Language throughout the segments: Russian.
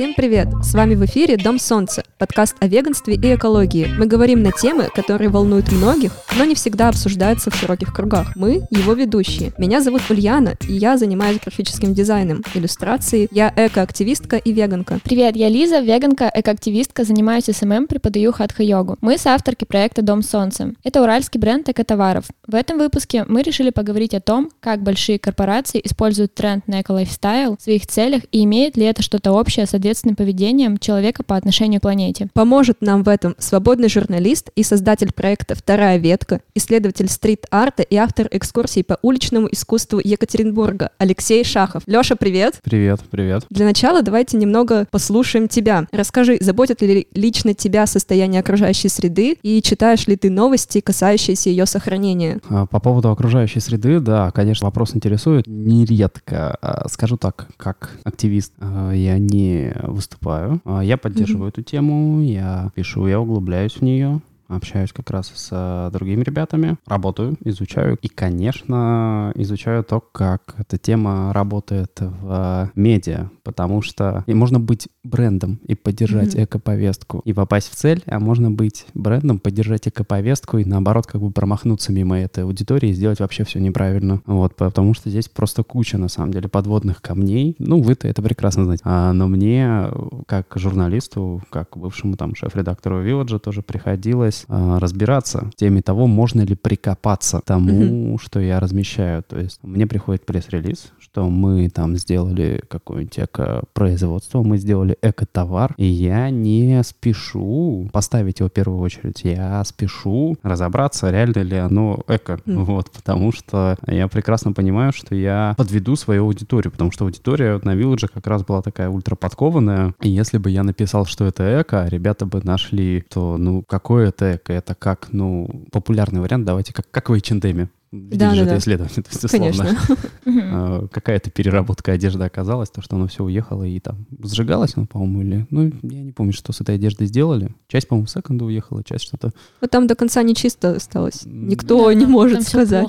Всем привет! С вами в эфире Дом Солнца, подкаст о веганстве и экологии. Мы говорим на темы, которые волнуют многих, но не всегда обсуждаются в широких кругах. Мы — его ведущие. Меня зовут Ульяна, и я занимаюсь графическим дизайном, иллюстрацией. Я экоактивистка и веганка. Привет, я Лиза, веганка, экоактивистка, занимаюсь SMM, преподаю хатха-йогу. Мы соавторки проекта Дом Солнца. Это уральский бренд экотоваров. В этом выпуске мы решили поговорить о том, как большие корпорации используют тренд на эко- lifestyle в своих целях и имеет ли это что-то общее с ответственным поведением человека по отношению к планете. Поможет нам в этом свободный журналист и создатель проекта «Вторая ветка», исследователь стрит-арта и автор экскурсий по уличному искусству Екатеринбурга Алексей Шахов. Леша, привет! Привет, привет. Для начала давайте немного послушаем тебя. Расскажи, заботит ли лично тебя состояние окружающей среды и читаешь ли ты новости, касающиеся ее сохранения? А, По поводу окружающей среды, да, конечно, вопрос интересует. Нередко, а, скажу так, как активист, а, я не выступаю. А, Я поддерживаю эту тему, я пишу, я углубляюсь в нее. Общаюсь как раз с а, другими ребятами, работаю, изучаю. И, конечно, изучаю то, как эта тема работает в а, медиа, потому что и можно быть брендом и поддержать Мгм. эко-повестку и попасть в цель, а можно быть брендом, поддержать эко-повестку и, наоборот, как бы промахнуться мимо этой аудитории и сделать вообще все неправильно. Вот, потому что здесь просто куча, на самом деле, подводных камней. Ну, вы-то это прекрасно знаете. А, но мне, как журналисту, как бывшему там шеф-редактору Вилладжа, тоже приходилось а, разбираться в теме того, можно ли прикопаться к тому, что я размещаю. То есть мне приходит пресс-релиз, что мы там сделали какое-нибудь эко-производство, мы сделали эко-товар, и я не спешу поставить его в первую очередь, я спешу разобраться, реально ли оно эко, Мгм. вот, потому что я прекрасно понимаю, что я подведу свою аудиторию, потому что аудитория на Вилладже как раз была такая ультраподкованная, и если бы я написал, что это эко, а ребята бы нашли, то, ну, какое это эко, это как, ну, популярный вариант, давайте, как, как в H&M. Видели Да, же да, это да. исследование, то есть, условно, Конечно. Э, какая-то переработка одежды оказалась, то, что оно все уехало и там сжигалось оно, по-моему, или... Ну, я не помню, что с этой одеждой сделали. Часть, по-моему, в секонду уехала, часть что-то... Ну, там до конца не чисто осталось. Никто Да, не там- может там сказать.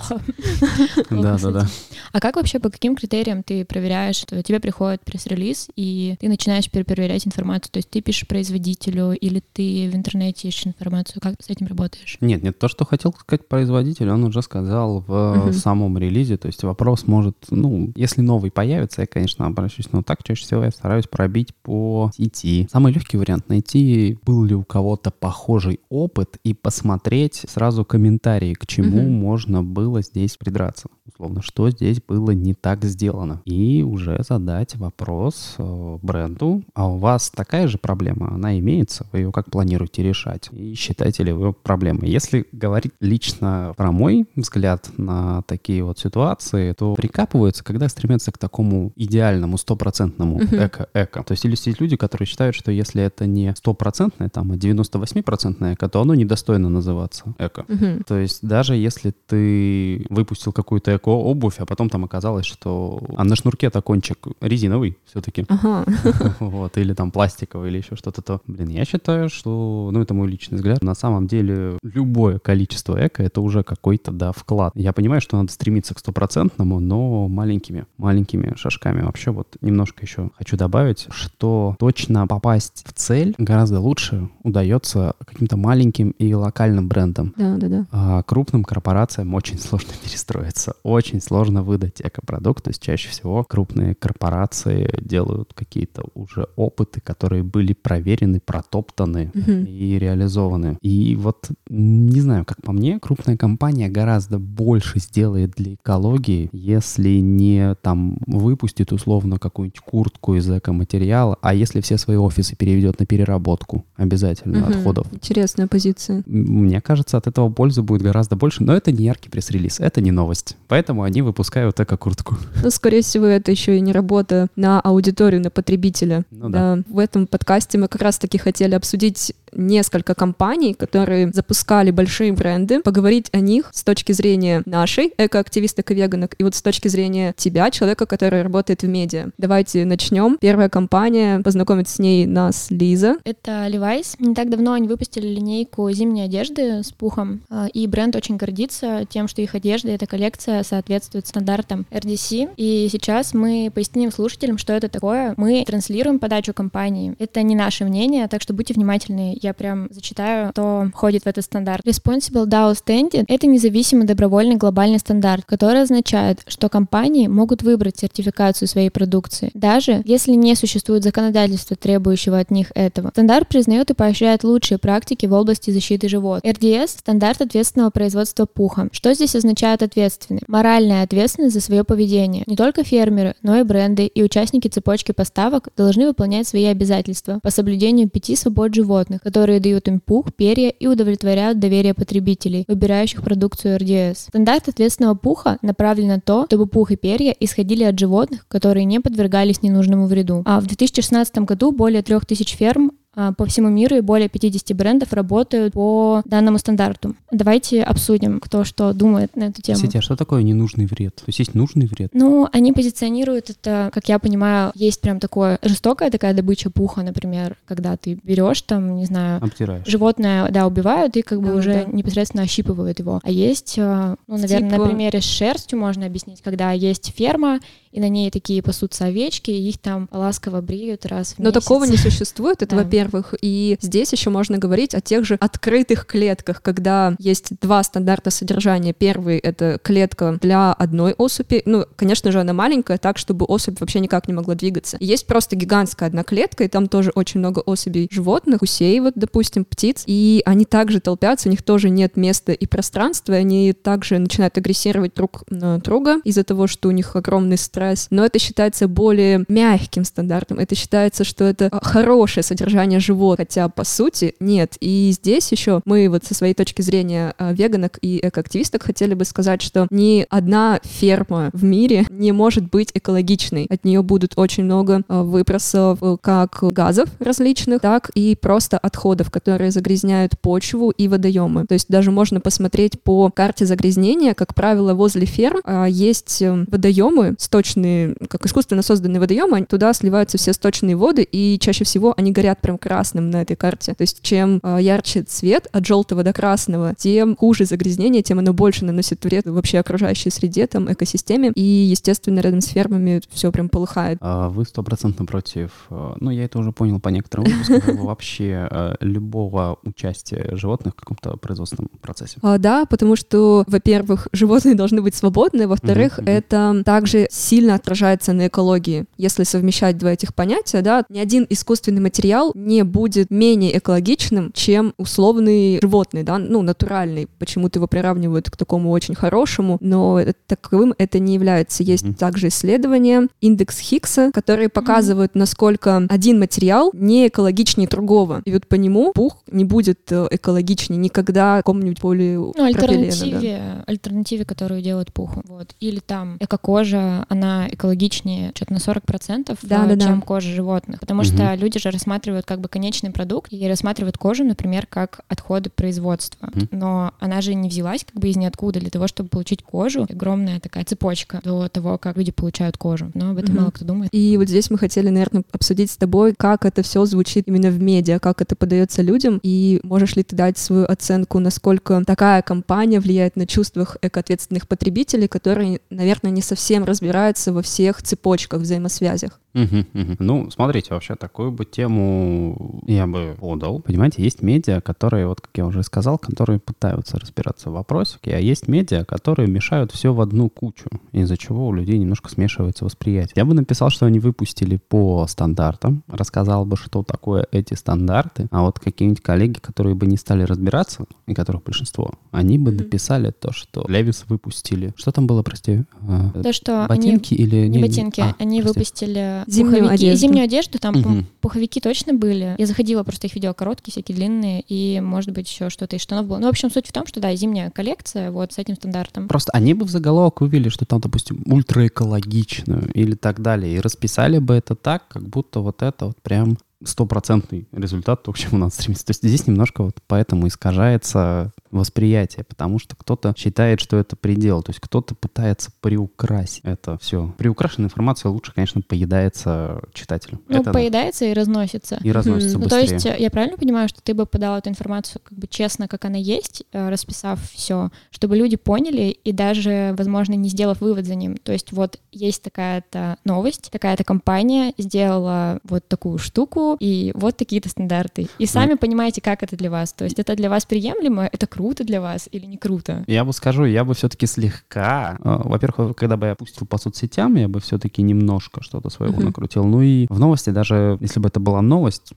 Да-да-да. А как вообще, по каким критериям ты проверяешь, что тебе приходит пресс-релиз, и ты начинаешь перепроверять информацию? То есть ты пишешь производителю, или ты в интернете ищешь информацию? Как ты с этим работаешь? Нет, нет, то, что хотел сказать производитель, он уже сказал в Мгм. самом релизе. То есть вопрос может, ну, если новый появится, я, конечно, обращусь, но так чаще всего я стараюсь пробить по сети. Самый легкий вариант найти, был ли у кого-то похожий опыт и посмотреть сразу комментарии, к чему Мгм. можно было здесь придраться. Условно, что здесь было не так сделано. И уже задать вопрос э, бренду, а у вас такая же проблема, она имеется, вы ее как планируете решать? И считаете ли вы ее проблемой? Если говорить лично про мой взгляд на такие вот ситуации, то прикапываются, когда стремятся к такому идеальному, стопроцентному эко-эко. То есть или есть люди, которые считают, что если это не стопроцентное, там, а 98% эко, то оно недостойно называться эко. То есть даже если ты выпустил какую-то эко-обувь, а потом там оказалось, что а на шнурке-то кончик резиновый все-таки, Ага. вот, или там пластиковый, или еще что-то, то, блин, я считаю, что, ну, это мой личный взгляд, на самом деле любое количество эко — это уже какой-то, да, вклад. Я понимаю, что надо стремиться к стопроцентному, но маленькими, маленькими шажками. Вообще вот немножко еще хочу добавить, что точно попасть в цель гораздо лучше удается каким-то маленьким и локальным брендам. Да, да, да. А крупным корпорациям очень сложно перестроиться, очень сложно выдать экопродукт. То есть чаще всего крупные корпорации делают какие-то уже опыты, которые были проверены, протоптаны Мгм. и реализованы. И вот, не знаю, как по мне, крупная компания гораздо больше сделает для экологии, если не там выпустит условно какую-нибудь куртку из экоматериала, а если все свои офисы переведет на переработку обязательно Мгм. отходов. Интересная позиция. Мне кажется, от этого пользы будет гораздо больше, но это не яркий пресс-релиз, это не новость. Поэтому они выпускают эко-куртку. Ну, скорее всего, это еще и не работа на аудиторию, на потребителя. Ну В этом подкасте мы как раз-таки хотели обсудить несколько компаний, которые запускали большие бренды, поговорить о них с точки зрения нашей экоактивисток и веганок, и вот с точки зрения тебя, человека, который работает в медиа. Давайте начнем. Первая компания, познакомить с ней нас Лиза. Это Levi's. Не так давно они выпустили линейку зимней одежды с пухом, а, и бренд очень гордится тем, что их одежда, эта коллекция соответствует стандартам RDS. И сейчас мы поясним слушателям, что это такое. Мы транслируем подачу компании. Это не наше мнение, так что будьте внимательны. Я прям зачитаю, кто входит в этот стандарт. Responsible Down Standard — это независимый добровольный глобальный стандарт, который означает, что компании могут выбрать сертификацию своей продукции, даже если не существует законодательства, требующего от них этого. Стандарт признает и поощряет лучшие практики в области защиты животных. RDS — стандарт ответственного производства пуха. Что здесь означает ответственный? Моральная ответственность за свое поведение. Не только фермеры, но и бренды и участники цепочки поставок должны выполнять свои обязательства по соблюдению пяти свобод животных, которые дают им пух, перья и удовлетворяют доверие потребителей, выбирающих продукцию RDS. Стандарт ответственного пуха направлен на то, чтобы пух и перья исходили от животных, которые не подвергались ненужному вреду. А в 2016 году более 3000 ферм по всему миру и более 50 брендов работают по данному стандарту. Давайте обсудим, кто что думает на эту тему. Кстати, а что такое ненужный вред? То есть есть нужный вред? Ну, они позиционируют это, как я понимаю, есть прям такое жестокая такая добыча пуха, например, когда ты берешь там, не знаю, Обтираешь. животное, да, убивают и как бы Да, уже да. непосредственно ощипывают его. А есть, э, ну, наверное, Типа- на примере с шерстью можно объяснить, когда есть ферма, и на ней такие пасутся овечки, и их там ласково бреют раз в Но месяц. такого не существует, это Да. во-первых. И здесь еще можно говорить о тех же открытых клетках, когда есть два стандарта содержания. Первый — это клетка для одной особи. Ну, конечно же, она маленькая, так, чтобы особь вообще никак не могла двигаться. Есть просто гигантская одна клетка, и там тоже очень много особей животных, гусей, вот, допустим, птиц. И они также толпятся, у них тоже нет места и пространства, и они также начинают агрессировать друг на друга из-за того, что у них огромный стресс. Но это считается более мягким стандартом. Это считается, что это а, хорошее содержание животных, хотя по сути нет. И здесь еще мы вот со своей точки зрения а, веганок и экоактивисток хотели бы сказать, что ни одна ферма в мире не может быть экологичной. От нее будут очень много а, выбросов э, как газов различных, так и просто отходов, которые загрязняют почву и водоемы. То есть даже можно посмотреть по карте загрязнения, как правило, возле ферм есть э, водоемы, сточные, как искусственно созданные водоемы, туда сливаются все сточные воды, и чаще всего они горят прям красным на этой карте. То есть чем а, ярче цвет от желтого до красного, тем хуже загрязнение, тем оно больше наносит вред вообще окружающей среде, там, экосистеме. И, естественно, рядом с фермами все прям полыхает. А Вы стопроцентно против, э, ну, я это уже понял по некоторым выпускам, вообще э, любого участия животных в каком-то производственном процессе. А, да, потому что, во-первых, животные должны быть свободны, во-вторых, это также сильно отражается на экологии. Если совмещать два этих понятия, да, ни один искусственный материал не будет менее экологичным, чем условный животный, да, ну, натуральный. Почему-то его приравнивают к такому очень хорошему, но таковым это не является. Есть Мгм. также исследования, индекс Хиггса, которые показывают, насколько один материал не экологичнее другого. И вот по нему пух не будет э, экологичнее никогда какому-нибудь поле Ну, пропилена, да. альтернативе, альтернативе, которую делают пуху. Вот. Или там эко-кожа, она экологичнее что-то на 40%, Да, да, да. чем кожа животных. Потому Мгм. что люди же рассматривают как бы конечный продукт и рассматривают кожу, например, как отходы производства. Мгм. Но она же не взялась как бы из ниоткуда для того, чтобы получить кожу. Огромная такая цепочка до того, как люди получают кожу. Но об этом Мгм. мало кто думает. И вот здесь мы хотели, наверное, обсудить с тобой, как это все звучит именно в медиа, как это подается людям, и можешь ли ты дать свою оценку, насколько такая компания влияет на чувствах экоответственных потребителей, которые, наверное, не совсем разбираются во всех цепочках, взаимосвязях. Мгм, мгм. Ну, смотрите, вообще такую бы тему я бы подал. Понимаете, есть медиа, которые, вот как я уже сказал, которые пытаются разбираться в вопросике, а есть медиа, которые мешают все в одну кучу, из-за чего у людей немножко смешивается восприятие. Я бы написал, что они выпустили по стандартам, рассказал бы, что такое эти стандарты, а вот какие-нибудь коллеги, которые бы не стали разбираться, и которых большинство, они бы Мгм. написали то, что Левис выпустили. Что там было, прости? А, То, что они Ботинки или... Не ботинки, а, они прости. выпустили Зимнюю пуховики, одежду. зимнюю одежду, там пу- пуховики точно были. Я заходила, просто их видела короткие, всякие длинные, и, может быть, еще что-то из штанов было. Ну, в общем, суть в том, что, да, зимняя коллекция вот с этим стандартом. Просто они бы в заголовок вывели, что там, допустим, ультраэкологичную или так далее, и расписали бы это так, как будто вот это вот прям стопроцентный результат, то, к чему надо стремиться. То есть здесь немножко вот поэтому искажается восприятие, потому что кто-то считает, что это предел, то есть кто-то пытается приукрасить это все. Приукрашенная информация лучше, конечно, поедается читателю. Ну, это поедается да. и разносится. И разносится ну, быстрее. То есть я правильно понимаю, что ты бы подал эту информацию как бы честно, как она есть, э, расписав все, чтобы люди поняли и даже, возможно, не сделав вывод за ним. То есть вот есть такая-то новость, такая-то компания сделала вот такую штуку, и вот такие-то стандарты. И сами mm. понимаете, как это для вас. То есть это для вас приемлемо, это круто для вас или не круто? Я бы скажу, я бы все-таки слегка, э, во-первых, когда бы я пустил по соцсетям, я бы все-таки немножко что-то своего uh-huh. накрутил. Ну и в новости даже, если бы это была новость,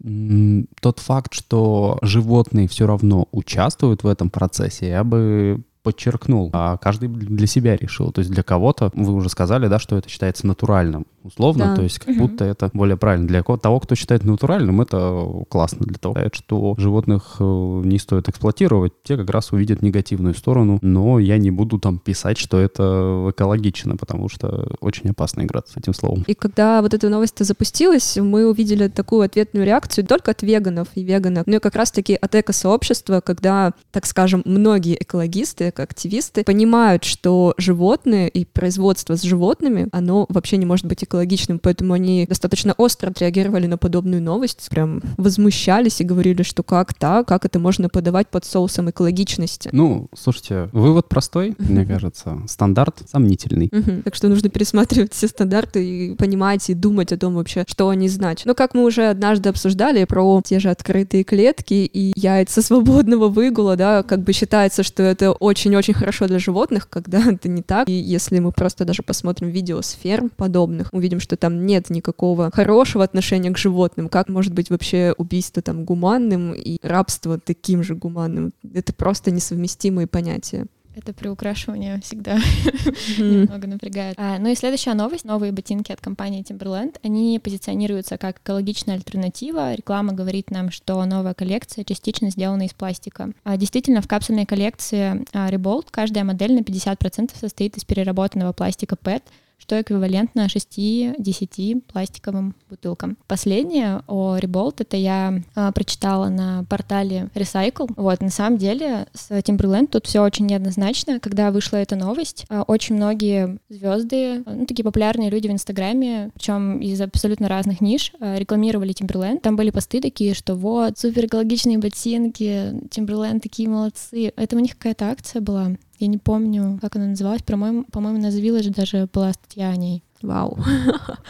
тот факт, что животные все равно участвуют в этом процессе, я бы подчеркнул, а каждый для себя решил. То есть для кого-то, вы уже сказали, да, что это считается натуральным, условно, да. то есть как угу. будто это более правильно. Для того, кто считает натуральным, это классно. Для того, что животных э, не стоит эксплуатировать, те как раз увидят негативную сторону, но я не буду там писать, что это экологично, потому что очень опасно играть с этим словом. И когда вот эта новость запустилась, мы увидели такую ответную реакцию только от веганов и веганов, но и как раз-таки от эко-сообщества, когда, так скажем, многие экологисты, активисты понимают, что животные и производство с животными, оно вообще не может быть экологичным, поэтому они достаточно остро отреагировали на подобную новость, прям возмущались и говорили, что как так, как это можно подавать под соусом экологичности. Ну, слушайте, вывод простой, мне кажется, стандарт сомнительный. Так что нужно пересматривать все стандарты и понимать и думать о том вообще, что они значат. Но как мы уже однажды обсуждали про те же открытые клетки и яйца свободного выгула, да, как бы считается, что это очень очень-очень хорошо для животных, когда это не так. И если мы просто даже посмотрим видео с ферм подобных, увидим, что там нет никакого хорошего отношения к животным. Как может быть вообще убийство там гуманным и рабство таким же гуманным? Это просто несовместимые понятия. Это приукрашивание всегда немного напрягает. А, ну и следующая новость. Новые ботинки от компании Timberland. Они позиционируются как экологичная альтернатива. Реклама говорит нам, что новая коллекция частично сделана из пластика. А, действительно, в капсульной коллекции а, Rebold каждая модель на 50% состоит из переработанного пластика PET, что эквивалентно 6-10 пластиковым бутылкам. Последнее о Rebolt это я э, прочитала на портале Recycle. Вот, на самом деле с Timberland тут все очень неоднозначно. Когда вышла эта новость, э, очень многие звезды, ну, такие популярные люди в Инстаграме, причем из абсолютно разных ниш, э, рекламировали Timberland. Там были посты такие, что вот, супер экологичные ботинки, Timberland такие молодцы. Это у них какая-то акция была. Я не помню, как она называлась. По-моему, по-моему, на The даже была статья о ней. Вау.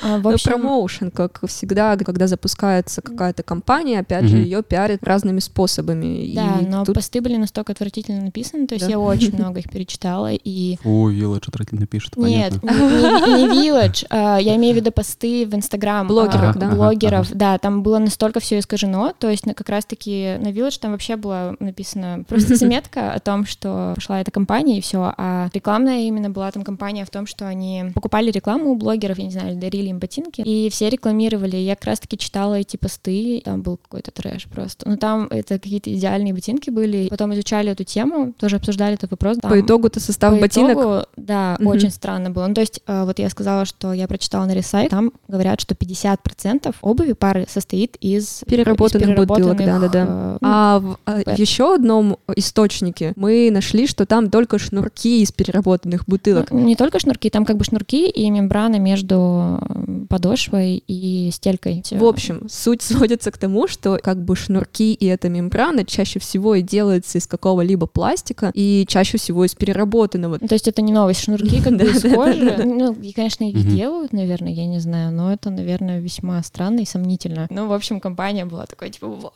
А, в ну, общем... промоушен, как всегда, когда запускается какая-то компания, опять же, ее пиарят разными способами. Да, и но тут... посты были настолько отвратительно написаны, то есть да? я очень много их перечитала, и... О, Village отвратительно пишет, Нет, не, не Village, а, я имею в виду посты в Инстаграм. Блогеров, да? Блогеров, да, там было настолько все искажено, то есть как раз-таки на Village там вообще было написано просто заметка о том, что пошла эта компания, и все, а рекламная именно была там компания в том, что они покупали рекламу у блогеров, я не знаю, дарили им ботинки, и все рекламировали. Я как раз-таки читала эти посты, там был какой-то трэш просто. Но там это какие-то идеальные ботинки были. Потом изучали эту тему, тоже обсуждали этот вопрос. Там, по итогу-то состав по ботинок? Итогу, да, угу. очень странно было. Ну, то есть, э, вот я сказала, что я прочитала на ресайт, там говорят, что 50% обуви пары состоит из переработанных, из переработанных бутылок, да-да-да. Э, а в а, еще одном источнике мы нашли, что там только шнурки из переработанных бутылок. Ну, не только шнурки, там как бы шнурки и мембрана мембрана между подошвой и стелькой. В общем, суть сводится к тому, что как бы шнурки и эта мембрана чаще всего и делаются из какого-либо пластика и чаще всего из переработанного. То есть это не новость, шнурки как бы из кожи. Ну, и, конечно, их делают, наверное, я не знаю, но это, наверное, весьма странно и сомнительно. Ну, в общем, компания была такой, типа, вау,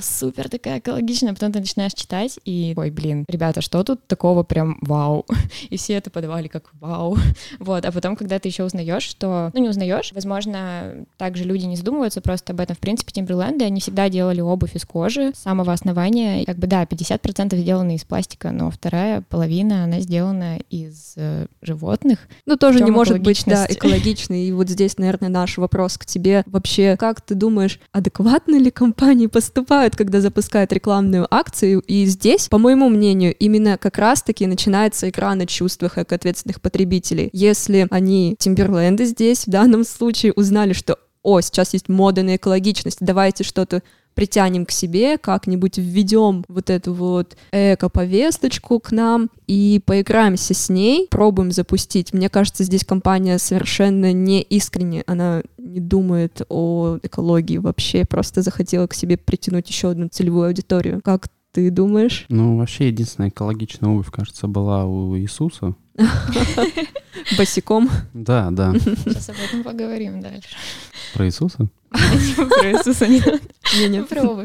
супер такая экологичная, потом ты начинаешь читать и, ой, блин, ребята, что тут такого прям вау? И все это подавали как вау. Вот, а потом, когда ты еще узнаешь, что, ну, не узнаешь, возможно, также люди не задумываются просто об этом. В принципе, Тимберленды, они всегда делали обувь из кожи с самого основания. Как бы, да, 50% сделаны из пластика, но вторая половина, она сделана из э, животных. Ну, тоже не может быть, да, экологичной. И вот здесь, наверное, наш вопрос к тебе. Вообще, как ты думаешь, адекватно ли компании поступают, когда запускают рекламную акцию? И здесь, по моему мнению, именно как раз-таки начинается игра на чувствах ответственных потребителей. Если они Тимберленды здесь в данном случае узнали, что о, сейчас есть мода на экологичность, давайте что-то притянем к себе, как-нибудь введем вот эту вот эко-повесточку к нам и поиграемся с ней, пробуем запустить. Мне кажется, здесь компания совершенно не искренне, она не думает о экологии вообще, просто захотела к себе притянуть еще одну целевую аудиторию. Как ты думаешь? Ну, вообще, единственная экологичная обувь, кажется, была у Иисуса. Босиком. Да, да. Сейчас об этом поговорим дальше. Про Иисуса?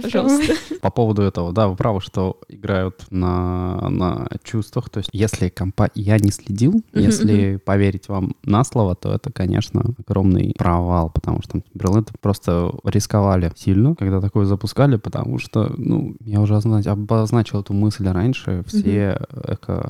Пожалуйста. По поводу этого, да, вы правы, что играют на, на чувствах. То есть, если компа... я не следил, если поверить вам на слово, то это, конечно, огромный провал, потому что Timberland просто рисковали сильно, когда такое запускали, потому что, ну, я уже озна- обозначил эту мысль раньше, все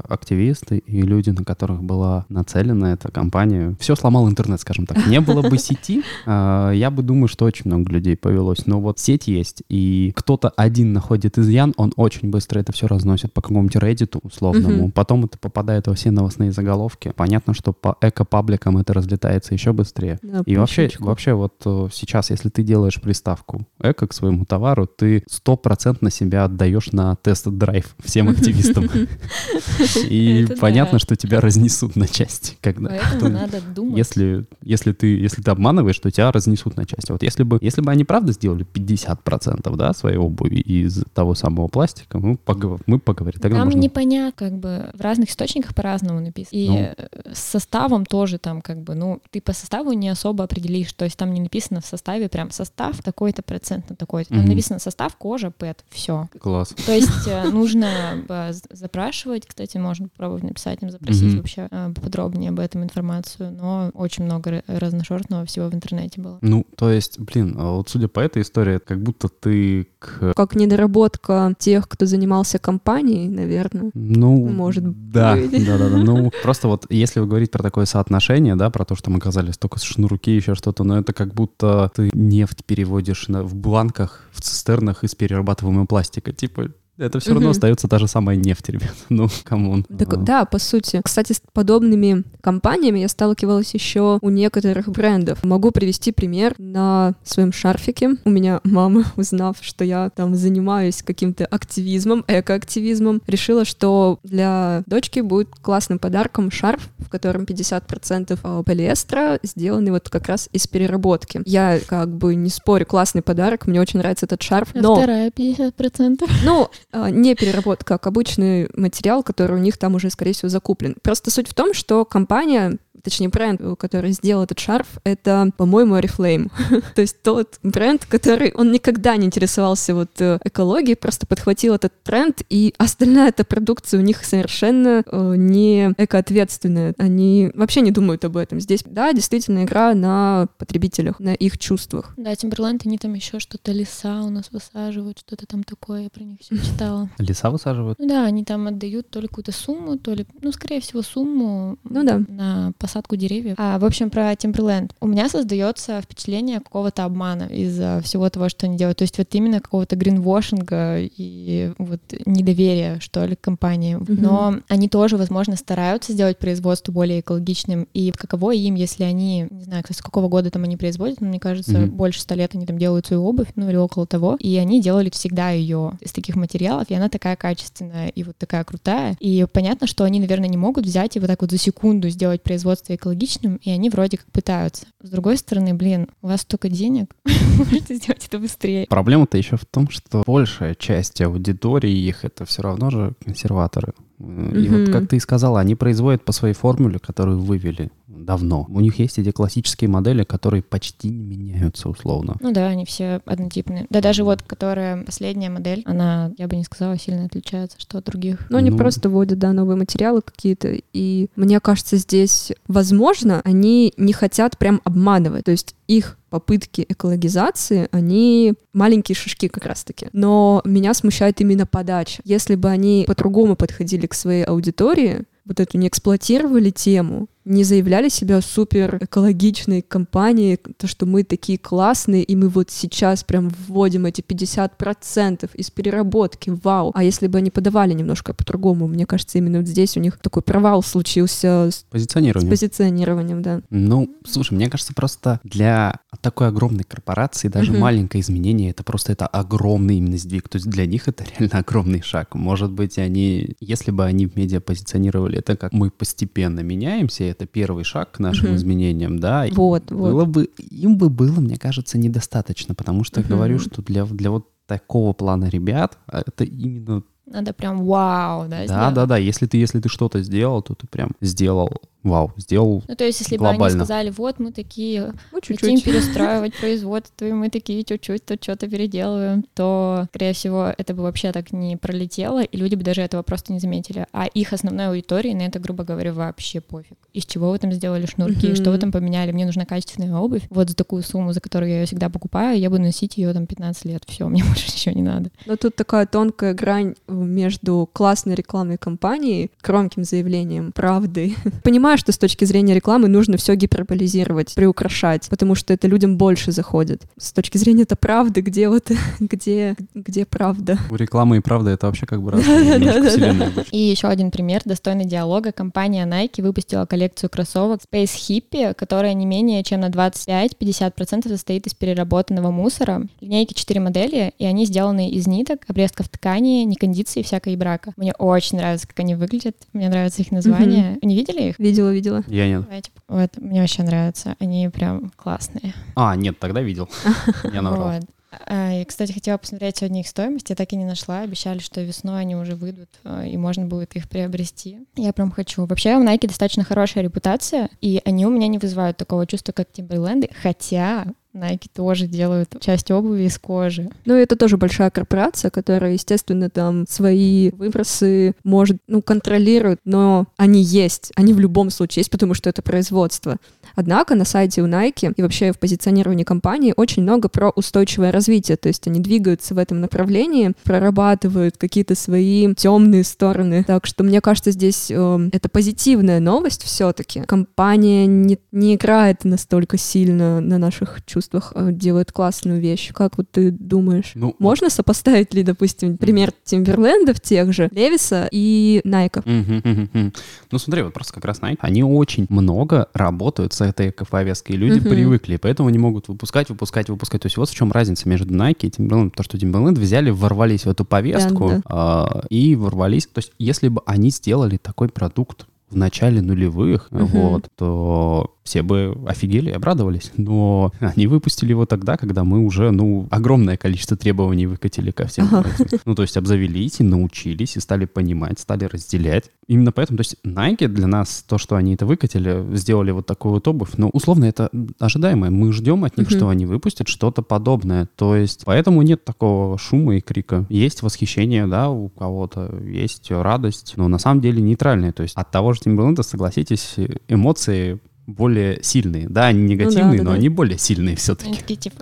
активисты и люди, на которых была нацелена эта компания, все сломал интернет, скажем так. Не было бы сети, а, я бы думаю, что очень много людей повелось, но вот сеть есть, и кто-то один находит изъян, он очень быстро это все разносит по какому-нибудь Reddit условному, Мгм. потом это попадает во все новостные заголовки. Понятно, что по эко-пабликам это разлетается еще быстрее. Да, И вообще, вообще вот э, сейчас, если ты делаешь приставку эко к своему товару, ты стопроцентно себя отдаешь на тест-драйв всем активистам. И понятно, что тебя разнесут на части, Поэтому надо думать. если, если, ты, если ты обманываешь, то тебя разнесут на части. Вот если бы, если бы они правда сделали 50% да, своей обуви из того самого пластика, мы, погов- мы поговорим. Тогда Там можно... непонятно, как бы в разных источниках по-разному написано. И Ну. с составом тоже там как бы, ну, ты по составу не особо определишь, то есть там не написано в составе прям состав такой-то процент на такой-то. Там Мгм. написано состав кожа, ПЭТ, все. Класс. То есть э, нужно э, запрашивать, кстати, можно попробовать написать им, запросить Мгм. вообще э, поподробнее об этом информацию, но очень много ра- разношерстного всего в интернете было. Ну, то есть, блин, а вот судя по этой истории, как будто ты к... Как недоработка тех, кто занимался компанией, наверное. Ну, Может да, быть. да, да, да. Ну, просто вот если вы говорите про такое соотношение, да, про то, что мы оказались только с шнурки, еще что-то, но это как будто ты нефть переводишь на, в бланках, в цистернах из перерабатываемого пластика. Типа, это все равно остается та же самая нефть, ребят. Ну, come on. Так, А, да, по сути. Кстати, с подобными компаниями я сталкивалась еще у некоторых брендов. Могу привести пример на своем шарфике. У меня мама, узнав, что я там занимаюсь каким-то активизмом, экоактивизмом, решила, что для дочки будет классным подарком шарф, в котором 50% полиэстера, сделанный вот как раз из переработки. Я как бы не спорю, классный подарок, мне очень нравится этот шарф, А но... вторая 50%. Ну, а, не переработка, как обычный материал, который у них там уже, скорее всего, закуплен. Просто суть в том, что компания точнее бренд, который сделал этот шарф, это, по-моему, Oriflame. То есть тот бренд, который, он никогда не интересовался вот э, экологией, просто подхватил этот тренд, и остальная эта продукция у них совершенно э, не экоответственная. Они вообще не думают об этом. Здесь, да, действительно игра на потребителях, на их чувствах. Да, Тимберленд, они там еще что-то леса у нас высаживают, что-то там такое, я про них все читала. Леса высаживают? Ну да, они там отдают то ли какую-то сумму, то ли, ну, скорее всего, сумму Ну да. на посадку деревьев. А, в общем, про Timberland. У меня создается впечатление какого-то обмана из-за всего того, что они делают. То есть вот именно какого-то гринвошинга и вот недоверия, что ли, к компании. Мгм. Но они тоже, возможно, стараются сделать производство более экологичным. И каково им, если они, не знаю, кстати, с какого года там они производят, но мне кажется, Мгм. больше ста лет они там делают свою обувь, ну или около того. И они делали всегда ее из таких материалов, и она такая качественная и вот такая крутая. И понятно, что они, наверное, не могут взять и вот так вот за секунду сделать производство экологичным, и они вроде как пытаются. С другой стороны, блин, у вас столько денег, можете сделать это быстрее. Проблема-то еще в том, что большая часть аудитории их это все равно же консерваторы. И вот, Мгм. как ты и сказала, они производят по своей формуле, которую вывели давно. У них есть эти классические модели, которые почти не меняются условно. Ну да, они все однотипные. Да даже вот, которая последняя модель, она, я бы не сказала, сильно отличается, что от других. Ну, они Ну. просто вводят, да, новые материалы какие-то. И мне кажется, здесь, возможно, они не хотят прям обманывать. То есть их попытки экологизации, они маленькие шишки как раз-таки. Но меня смущает именно подача. Если бы они по-другому подходили к своей аудитории, вот эту не эксплуатировали тему, не заявляли себя супер экологичной компанией, то, что мы такие классные, и мы вот сейчас прям вводим эти 50% из переработки, вау. А если бы они подавали немножко по-другому, мне кажется, именно вот здесь у них такой провал случился с Позиционирование. с позиционированием, да. Ну, слушай, мне кажется, просто для такой огромной корпорации даже Мгм. маленькое изменение это просто это огромный именно сдвиг. То есть для них это реально огромный шаг. Может быть, они, если бы они в медиа позиционировали это как мы постепенно меняемся, это первый шаг к нашим Мгм. изменениям, да, Вот, вот. было бы, им бы было, мне кажется, недостаточно, потому что Мгм. говорю, что для, для вот такого плана ребят а это именно Надо прям вау, да, да, сделать. да, да. Если ты, если ты что-то сделал, то ты прям сделал, вау, сделал Ну, то есть, если бы они Глобально. сказали, вот мы такие Ну, хотим чуть-чуть. перестраивать производство, и мы такие чуть-чуть тут что-то переделываем, то, скорее всего, это бы вообще так не пролетело, и люди бы даже этого просто не заметили. А их основной аудитории на это, грубо говоря, вообще пофиг. Из чего вы там сделали шнурки, Мгм. что вы там поменяли, мне нужна качественная обувь. Вот за такую сумму, за которую я ее всегда покупаю, я буду носить ее там 15 лет. Все, мне больше ничего не надо. Но тут такая тонкая грань между классной рекламной кампанией, громким заявлением, правдой. Понимаю, что с точки зрения рекламы нужно все гиперболизировать, приукрашать, потому что это людям больше заходит. С точки зрения это правды, где вот, где, где правда? У рекламы и правда это вообще как бы разные. И еще один пример достойный диалога. Компания Nike выпустила коллекцию кроссовок Space Hippie, которая не менее чем на 25-50% состоит из переработанного мусора. Линейки 4 модели, и они сделаны из ниток, обрезков ткани, некондиции, всякой брака. Мне очень нравится, как они выглядят. Мне нравится их название. Не видели их? Видела, видела. Я нет. Давайте. Вот, мне вообще нравятся. Они прям классные. А, нет, тогда видел. Я наврал. Вот. А, И, кстати, хотела посмотреть сегодня их стоимость. Я так и не нашла. Обещали, что весной они уже выйдут, а, и можно будет их приобрести. Я прям хочу. Вообще, у Nike достаточно хорошая репутация, и они у меня не вызывают такого чувства, как Timberland, хотя Nike тоже делают часть обуви из кожи. Ну, это тоже большая корпорация, которая, естественно, там свои выбросы может, ну, контролирует, но они есть. Они в любом случае есть, потому что это производство. Однако на сайте у Nike и вообще в позиционировании компании очень много про устойчивое развитие. То есть они двигаются в этом направлении, прорабатывают какие-то свои темные стороны. Так что мне кажется, здесь э, это позитивная новость все-таки. Компания не, не играет настолько сильно на наших чувствах, а делает классную вещь. Как вот ты думаешь? Ну, Можно сопоставить ли, допустим, пример Тимберлендов тех же, Левиса и Найка? Мгм, мгм, мгм. Ну смотри, вот просто как раз Nike, они очень много работают с этой эко-повесткой, и люди Мгм. привыкли, поэтому они могут выпускать, выпускать, выпускать. То есть вот в чем разница между Nike и Timberland, то, что Timberland взяли, ворвались в эту повестку Да, а, и ворвались. То есть если бы они сделали такой продукт в начале нулевых, Мгм. вот, то все бы офигели и обрадовались. Но они выпустили его тогда, когда мы уже, ну, огромное количество требований выкатили ко всем. Этим. Ну, то есть обзавелись и научились, и стали понимать, стали разделять. Именно поэтому, то есть Nike для нас, то, что они это выкатили, сделали вот такую вот обувь, ну, условно, это ожидаемое. Мы ждем от них, что они выпустят что-то подобное. То есть поэтому нет такого шума и крика. Есть восхищение, да, у кого-то, есть радость, но на самом деле нейтральные. То есть от того же Timberland, согласитесь, эмоции более сильные. Да, они негативные, да, но да. они более сильные Они все-таки. такие типа,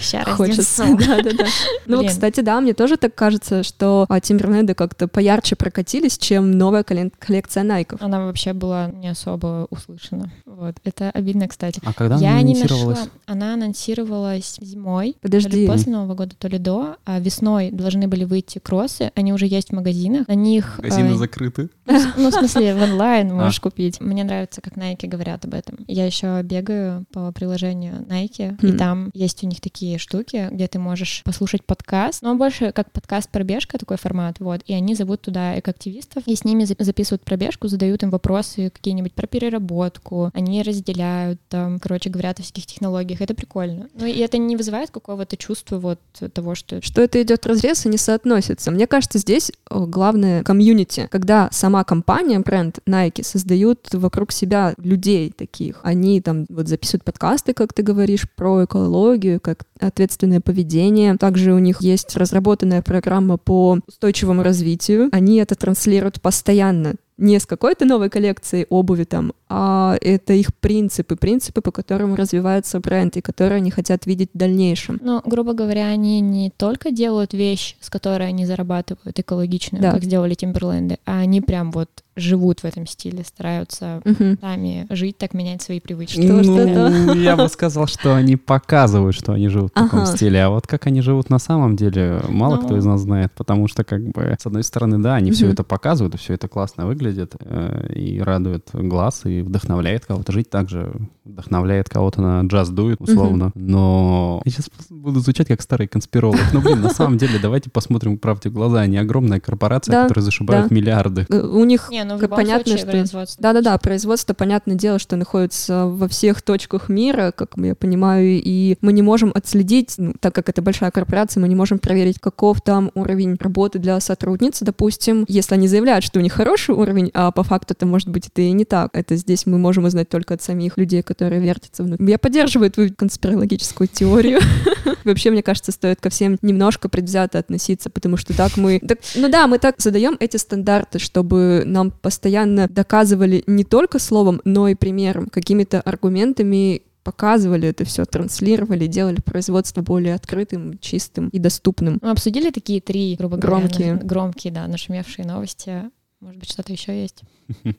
сейчас Хочется, да-да-да. Ну, Блин. кстати, да, мне тоже так кажется, что а, Тимберленды как-то поярче прокатились, чем новая коллек- коллекция Найков. Она вообще была не особо услышана. Вот. Это обидно, кстати. А когда Я она не анонсировалась? нашла. Она анонсировалась зимой. То Подожди. ли после Нового года, то ли до. А весной должны были выйти кроссы. Они уже есть в магазинах. На них... Магазины э, закрыты. ну, ну, в смысле, в онлайн А. можешь купить. Мне нравится, как Nike говорят об этом. Я еще бегаю по приложению Nike, и Хм. Есть у них такие штуки, где ты можешь послушать подкаст, но больше как подкаст пробежка такой формат, вот. И они зовут туда экоактивистов, и с ними за- записывают пробежку, задают им вопросы какие-нибудь про переработку, они разделяют там, короче, говорят о всяких технологиях. Это прикольно. Ну и это не вызывает какого-то чувства вот того, что Что это идет разрез и не соотносится. Мне кажется, здесь э, главное комьюнити, когда сама компания, бренд Nike, создают вокруг себя людей таких. Они там вот записывают подкасты, как ты говоришь, про экологию, как ответственное поведение. Также у них есть разработанная программа по устойчивому развитию. Они это транслируют постоянно не с какой-то новой коллекцией обуви там, а это их принципы, принципы, по которым развивается бренд и которые они хотят видеть в дальнейшем. Ну, грубо говоря, они не только делают вещь, с которой они зарабатывают экологичную, Да. как сделали Тимберленды, а они прям вот живут в этом стиле, стараются Мгм. сами жить, так менять свои привычки. Что Ну, я бы сказал, что они показывают, что они живут в таком Ага. стиле, а вот как они живут на самом деле, мало кто Ну. из нас знает, потому что, как бы, с одной стороны, да, они все Мгм. это показывают, и все это классно выглядит, э, и радует глаз, и вдохновляет кого-то жить так же, вдохновляет кого-то на джаз дует, условно, но я сейчас буду звучать как старый конспиролог, но, блин, на самом деле, давайте посмотрим правде в глаза, они огромная корпорация, Да, которая зашибает да. миллиарды. Э, У них Не, ну в как любом понятно, случае что... производство. Да-да-да, производство, понятное дело, что находится во всех точках мира, как я понимаю, и мы не можем отследить, ну, так как это большая корпорация, мы не можем проверить, каков там уровень работы для сотрудницы, допустим, если они заявляют, что у них хороший уровень, а по факту это может быть это и не так. Это здесь мы можем узнать только от самих людей, которые вертятся внутри. Я поддерживаю твою конспирологическую теорию. Вообще, мне кажется, стоит ко всем немножко предвзято относиться, потому что так мы... ну да, мы так задаем эти стандарты, чтобы нам постоянно доказывали не только словом, но и примером, какими-то аргументами показывали это все, транслировали, делали производство более открытым, чистым и доступным. Мы обсудили такие три, грубо говоря, Громкие. на- громкие, да, нашумевшие новости. Может быть, что-то еще есть?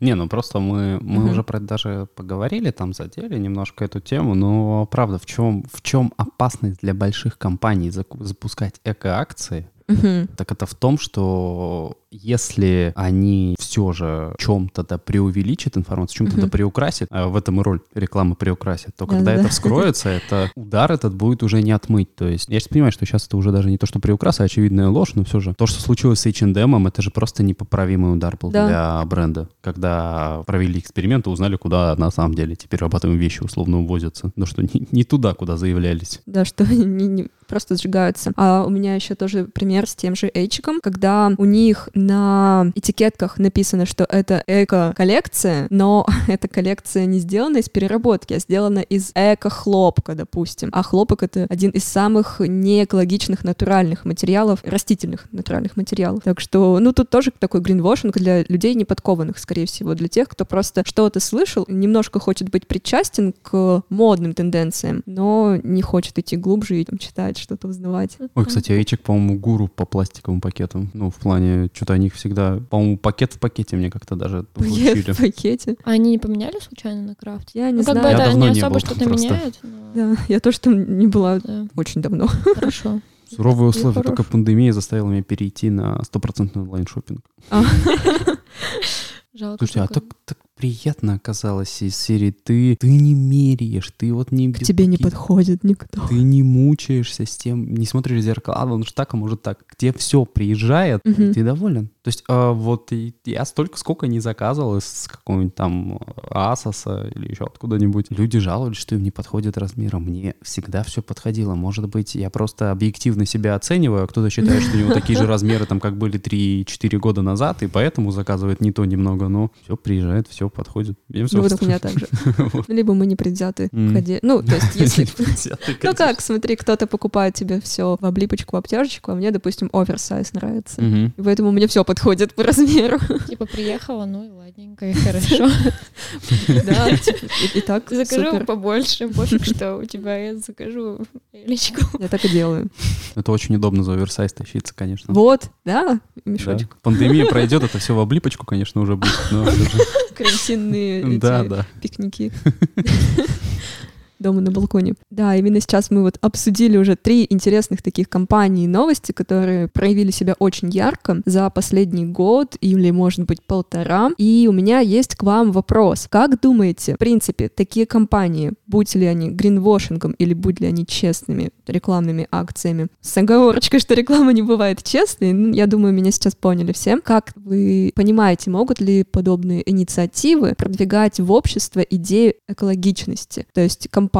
Не, ну просто мы, мы Мгм. уже про это даже поговорили, там задели немножко эту тему, но правда, в чем, в чем опасность для больших компаний запускать эко-акции? Мгм. Так это в том, что если они все же чем-то да преувеличат информацию, чем-то да Мгм. приукрасят, а в этом и роль рекламы приукрасит, то когда Да-да-да. это вскроется, это удар этот будет уже не отмыть. То есть я сейчас понимаю, что сейчас это уже даже не то, что приукрас, а очевидная ложь, но все же. То, что случилось с H&M, это же просто непоправимый удар был Да. для бренда. Когда провели эксперимент и узнали, куда на самом деле теперь об этом вещи условно увозятся. Ну что, не, не туда, куда заявлялись. Да, что они не просто сжигаются. А у меня еще тоже пример с тем же Эйчиком, когда у них на этикетках написано, что это эко-коллекция, но эта коллекция не сделана из переработки, а сделана из эко-хлопка, допустим. А хлопок — это один из самых неэкологичных натуральных материалов, растительных натуральных материалов. Так что, ну, тут тоже такой гринвошинг для людей неподкованных, скорее всего, для тех, кто просто что-то слышал, немножко хочет быть причастен к модным тенденциям, но не хочет идти глубже и там, читать, что-то узнавать. Ой, кстати, Эйчик, по-моему, гуру по пластиковым пакетам. Ну, в плане, что-то они всегда... По-моему, пакет в пакете мне как-то даже Пакет в пакете. А они не поменяли случайно на крафт? Я не ну, как знаю. бы Я это давно не не особо что-то меняет. но- Да, я тоже там не была Да, очень давно. хорошо. Суровые условия, только пандемия заставила меня перейти на стопроцентный онлайн-шопинг. Жалко. Слушайте, а какой. так, так приятно оказалось из серии «Ты, ты не меряешь, ты вот не... К тебе не подходит никто. Ты не мучаешься с тем, не смотришь в зеркало, а он же так, а может так. К тебе все приезжает, и Мгм. ты доволен. То есть а, вот и я столько, сколько не заказывал из какого-нибудь там Асоса или еще откуда-нибудь. Люди жаловались, что им не подходит размер, а мне всегда все подходило. Может быть, я просто объективно себя оцениваю, а кто-то считает, что у него такие же размеры, там, как были 3-4 года назад, и поэтому заказывает не то немного, но все приезжает, все подходит. Всё Ну вот у меня устраивает. так же. Либо мы не предвзяты Ну, то есть, если... Ну как, смотри, кто-то покупает тебе все в облипочку, в обтяжечку, а мне, допустим, оверсайз нравится. И поэтому мне все подходит по размеру. Типа приехала, ну и ладненько, и хорошо. Да, типа, и так Закажу побольше, пофиг, что у тебя, я закажу личку. Я так и делаю. Это очень удобно за оверсайз тащиться, конечно. Вот, да, Да. мешочек. Пандемия пройдет, это все в облипочку, конечно, уже будет. Карантинные Да, да. пикники. дома на балконе. Да, именно сейчас мы вот обсудили уже три интересных таких компании и новости, которые проявили себя очень ярко за последний год или, может быть, полтора. И у меня есть к вам вопрос. Как думаете, в принципе, такие компании, будь ли они гринвошингом или будь ли они честными рекламными акциями, с оговорочкой, что реклама не бывает честной, ну, я думаю, меня сейчас поняли все. Как вы понимаете, могут ли подобные инициативы продвигать в общество идею экологичности? То есть компания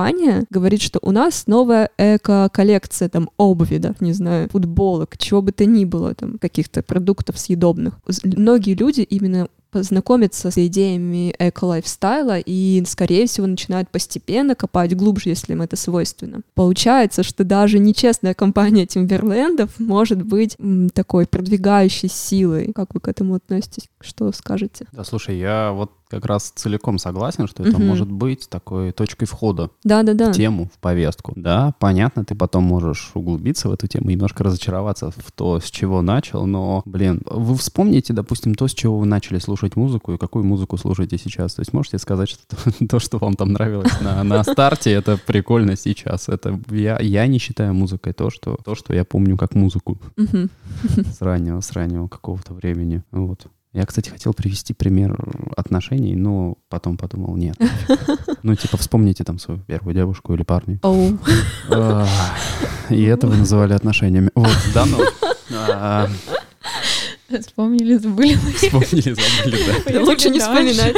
говорит, что у нас новая эко-коллекция там обуви, да, не знаю, футболок, чего бы то ни было, там, каких-то продуктов съедобных. Многие люди именно познакомиться с идеями эко-лайфстайла и, скорее всего, начинают постепенно копать глубже, если им это свойственно. Получается, что даже нечестная компания Тимберлендов может быть такой продвигающей силой. Как вы к этому относитесь? Что скажете? Да, слушай, я вот как раз целиком согласен, что это Мгм. может быть такой точкой входа Да-да-да. в тему, в повестку. Да, понятно, ты потом можешь углубиться в эту тему, немножко разочароваться в то, с чего начал, но, блин, вы вспомните, допустим, то, с чего вы начали слушать музыку и какую музыку слушаете сейчас. То есть можете сказать, что то, то, что вам там нравилось на, на старте, это прикольно сейчас. Это я, я не считаю музыкой то, что, то, что я помню как музыку с раннего, с раннего какого-то времени. Вот. Я, кстати, хотел привести пример отношений, но потом подумал, нет. Ну, типа, вспомните там свою первую девушку или парня. Ах, И это вы называли отношениями. Вот, да, ну. Вспомнили, забыли. Вспомнили, забыли, да. Лучше не вспоминать.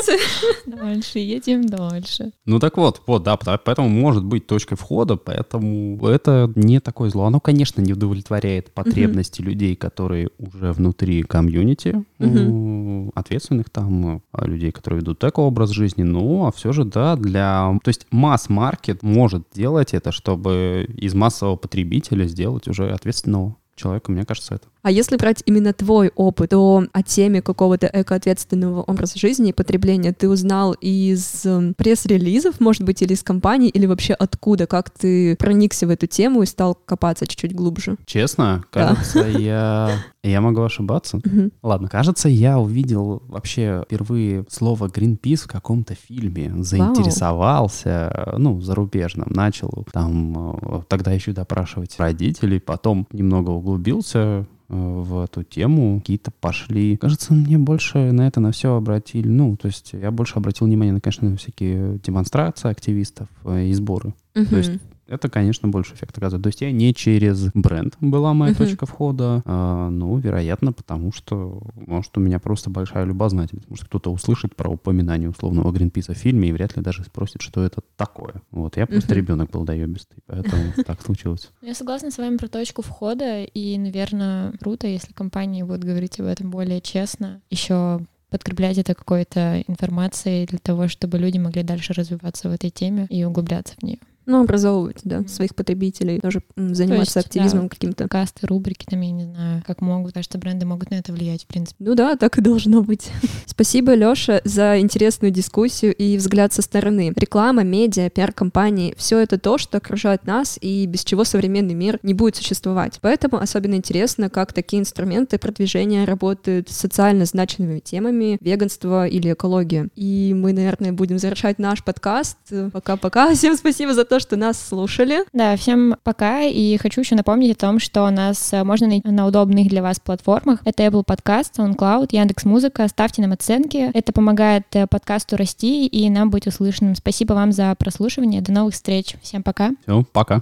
Дальше, едем дальше. Ну так вот, вот, да, поэтому может быть точкой входа, поэтому это не такое зло. Оно, конечно, не удовлетворяет потребности людей, которые уже внутри комьюнити, м, ответственных там, а, людей, которые ведут эко-образ жизни, ну, а все же, да, для... То есть масс-маркет может делать это, чтобы из массового потребителя сделать уже ответственного человека, мне кажется, это. А если брать именно твой опыт, то о теме какого-то экоответственного образа жизни и потребления ты узнал из эм, пресс-релизов, может быть, или из компаний, или вообще откуда? Как ты проникся в эту тему и стал копаться чуть-чуть глубже? Честно, Да. кажется, я... Я могу ошибаться. Ладно, кажется, я увидел вообще впервые слово Greenpeace в каком-то фильме, заинтересовался, э, ну, зарубежном, начал там э, тогда еще допрашивать родителей, потом немного углубился э, в эту тему, какие-то пошли. Кажется, мне больше на это на все обратили, ну, то есть я больше обратил внимание конечно, на всякие демонстрации активистов э, и сборы. Мгм. есть это, конечно, больше эффект оказывает. То есть я не через бренд была моя Мгм. точка входа, а, ну, вероятно, потому что, может, у меня просто большая любознательность. Может, кто-то услышит про упоминание условного Гринписа в фильме и вряд ли даже спросит, что это такое. Вот, я просто Мгм. ребенок был доебистый, поэтому так случилось. Я согласна с вами про точку входа, и, наверное, круто, если компании будут говорить об этом более честно, еще подкреплять это какой-то информацией для того, чтобы люди могли дальше развиваться в этой теме и углубляться в нее. Ну, образовывать, да, своих потребителей, тоже заниматься есть, активизмом да. каким-то. Касты, рубрики, там, я не знаю, как могут, потому что бренды могут на это влиять, в принципе. Ну да, так и должно быть. Спасибо, Лёша, за интересную дискуссию и взгляд со стороны. Реклама, медиа, пиар-компании — все это то, что окружает нас и без чего современный мир не будет существовать. Поэтому особенно интересно, как такие инструменты продвижения работают с социально значимыми темами веганство или экология. И мы, наверное, будем завершать наш подкаст. Пока-пока. Всем спасибо за то, что нас слушали. Да, всем пока, и хочу еще напомнить о том, что нас э, можно найти на удобных для вас платформах. Это Apple Podcast, SoundCloud, Яндекс.Музыка. Ставьте нам оценки. Это помогает э, подкасту расти и нам быть услышанным. Спасибо вам за прослушивание. До новых встреч. Всем пока. Все, пока.